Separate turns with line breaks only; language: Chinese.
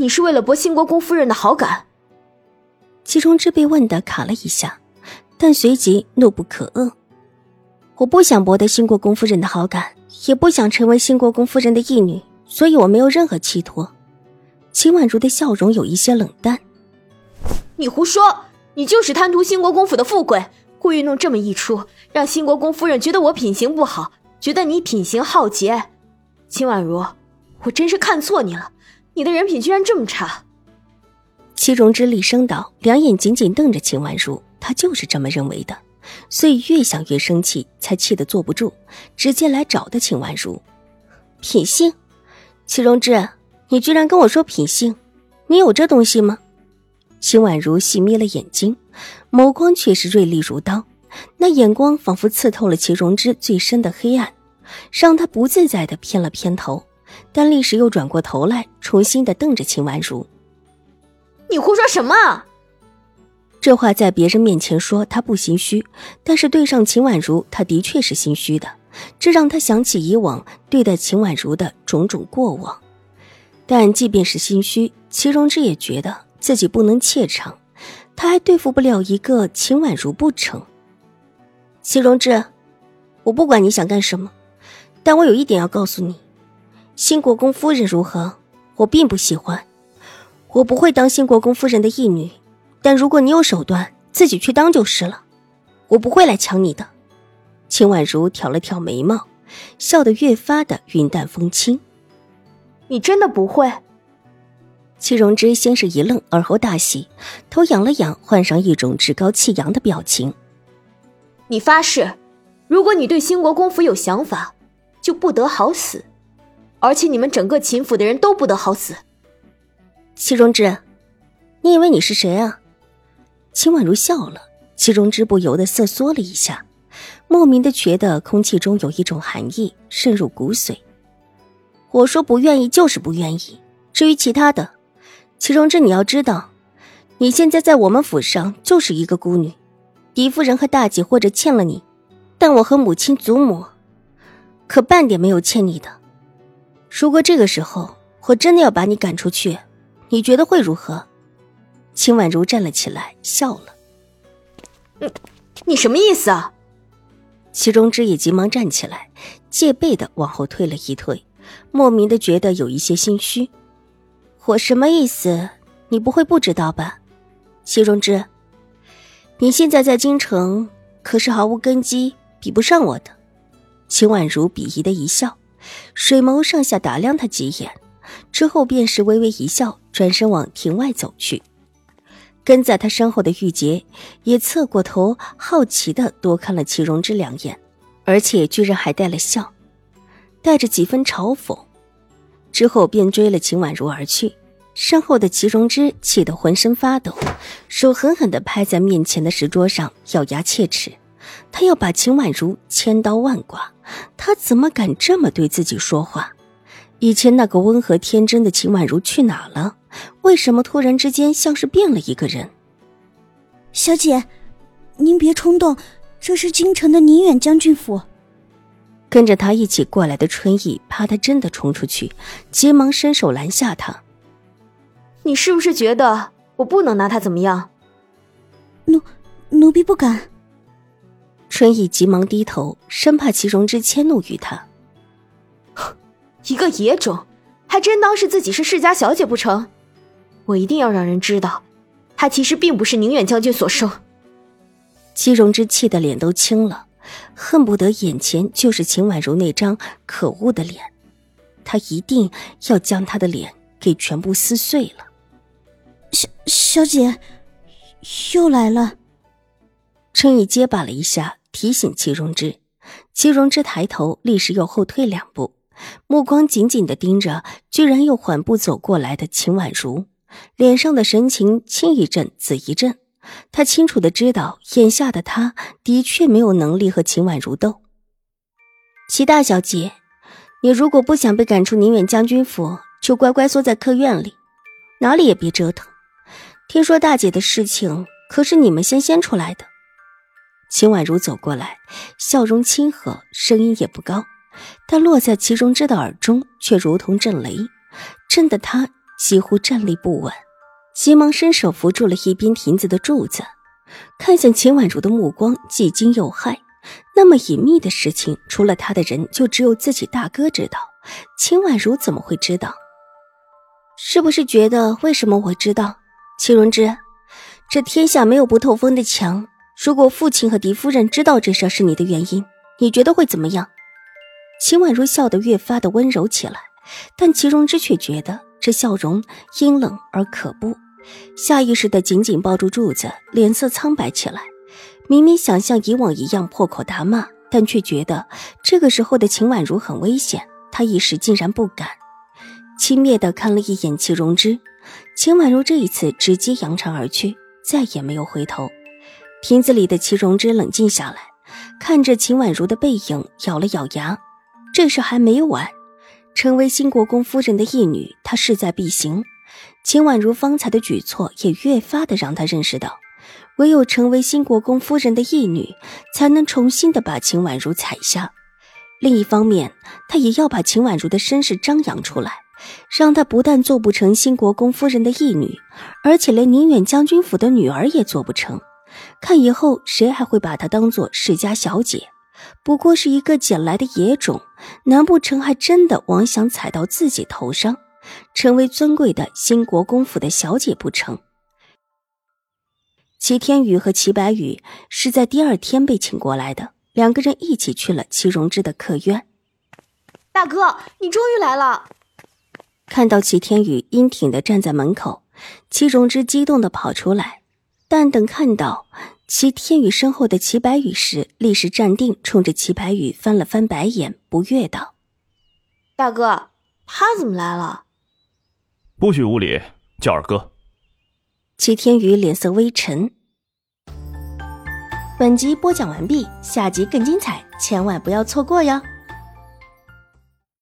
你是为了博兴国公夫人的好感？
齐中之被问的卡了一下，但随即怒不可遏。我不想博得兴国公夫人的好感，也不想成为兴国公夫人的义女，所以我没有任何企图。秦婉如的笑容有一些冷淡。
你胡说！你就是贪图兴国公府的富贵，故意弄这么一出，让兴国公夫人觉得我品行不好，觉得你品行浩劫。秦婉如，我真是看错你了。你的人品居然这么差！
齐荣之厉声道，两眼紧紧瞪着秦婉如。他就是这么认为的，所以越想越生气，才气得坐不住，直接来找的秦婉如。品性？齐荣之，你居然跟我说品性？你有这东西吗？秦婉如细眯了眼睛，眸光却是锐利如刀，那眼光仿佛刺透了齐荣之最深的黑暗，让他不自在的偏了偏头。但立时又转过头来，重新的瞪着秦婉如：“
你胡说什么？”
这话在别人面前说他不心虚，但是对上秦婉如，他的确是心虚的。这让他想起以往对待秦婉如的种种过往。但即便是心虚，齐荣之也觉得自己不能怯场，他还对付不了一个秦婉如不成？齐荣之，我不管你想干什么，但我有一点要告诉你。新国公夫人如何？我并不喜欢，我不会当新国公夫人的义女。但如果你有手段，自己去当就是了。我不会来抢你的。秦婉如挑了挑眉毛，笑得越发的云淡风轻。
你真的不会？
戚荣之先是一愣，而后大喜，头仰了仰，换上一种趾高气扬的表情。
你发誓，如果你对新国公府有想法，就不得好死。而且你们整个秦府的人都不得好死。
戚荣之，你以为你是谁啊？秦婉如笑了，戚荣之不由得瑟缩了一下，莫名的觉得空气中有一种寒意渗入骨髓。我说不愿意就是不愿意，至于其他的，戚荣之你要知道，你现在在我们府上就是一个孤女，狄夫人和大姐或者欠了你，但我和母亲祖母，可半点没有欠你的。如果这个时候我真的要把你赶出去，你觉得会如何？秦婉如站了起来，笑了。
你你什么意思啊？
齐中之也急忙站起来，戒备的往后退了一退，莫名的觉得有一些心虚。我什么意思？你不会不知道吧？齐中之，你现在在京城可是毫无根基，比不上我的。秦婉如鄙夷的一笑。水眸上下打量他几眼，之后便是微微一笑，转身往庭外走去。跟在他身后的玉洁也侧过头，好奇的多看了齐荣之两眼，而且居然还带了笑，带着几分嘲讽。之后便追了秦婉如而去。身后的齐荣之气得浑身发抖，手狠狠地拍在面前的石桌上，咬牙切齿。他要把秦婉如千刀万剐，他怎么敢这么对自己说话？以前那个温和天真的秦婉如去哪了？为什么突然之间像是变了一个人？
小姐，您别冲动，这是京城的宁远将军府。
跟着他一起过来的春意怕他真的冲出去，急忙伸手拦下他。
你是不是觉得我不能拿他怎么样？
奴奴婢不敢。
春意急忙低头，生怕齐荣之迁怒于他。
一个野种，还真当是自己是世家小姐不成？我一定要让人知道，他其实并不是宁远将军所生。
齐荣之气得脸都青了，恨不得眼前就是秦婉如那张可恶的脸，他一定要将她的脸给全部撕碎了。
小小姐，又来了。
春意结巴了一下。提醒齐荣之，齐荣之抬头，立时又后退两步，目光紧紧的盯着居然又缓步走过来的秦婉如，脸上的神情青一阵紫一阵。他清楚的知道，眼下的他的确没有能力和秦婉如斗。齐大小姐，你如果不想被赶出宁远将军府，就乖乖缩在客院里，哪里也别折腾。听说大姐的事情，可是你们先掀出来的。秦婉如走过来，笑容亲和，声音也不高，但落在齐荣之的耳中，却如同震雷，震得他几乎站立不稳。急忙伸手扶住了一边亭子的柱子，看向秦婉如的目光既惊又骇。那么隐秘的事情，除了他的人，就只有自己大哥知道。秦婉如怎么会知道？是不是觉得为什么我知道？齐荣之，这天下没有不透风的墙。如果父亲和狄夫人知道这事是你的原因，你觉得会怎么样？秦婉如笑得越发的温柔起来，但齐荣之却觉得这笑容阴冷而可怖，下意识的紧紧抱住柱子，脸色苍白起来。明明想像以往一样破口大骂，但却觉得这个时候的秦婉如很危险，他一时竟然不敢。轻蔑的看了一眼齐荣之，秦婉如这一次直接扬长而去，再也没有回头。亭子里的齐荣之冷静下来，看着秦婉如的背影，咬了咬牙。这事还没完，成为新国公夫人的义女，他势在必行。秦婉如方才的举措，也越发的让他认识到。唯有成为新国公夫人的义女，才能重新的把秦婉如踩下。另一方面，他也要把秦婉如的身世张扬出来，让她不但做不成新国公夫人的义女，而且连宁远将军府的女儿也做不成。看以后谁还会把她当做世家小姐？不过是一个捡来的野种，难不成还真的妄想踩到自己头上，成为尊贵的新国公府的小姐不成？齐天宇和齐白羽是在第二天被请过来的，两个人一起去了齐荣之的客院。
大哥，你终于来了！
看到齐天宇英挺的站在门口，齐荣之激动的跑出来，但等看到齐天宇身后的齐白羽时，立时站定，冲着齐白羽翻了翻白眼，不悦道：“
大哥，他怎么来了？”
不许无礼，叫二哥。
齐天宇脸色微沉。本集播讲完毕，下集更精彩，千万不要错过哟。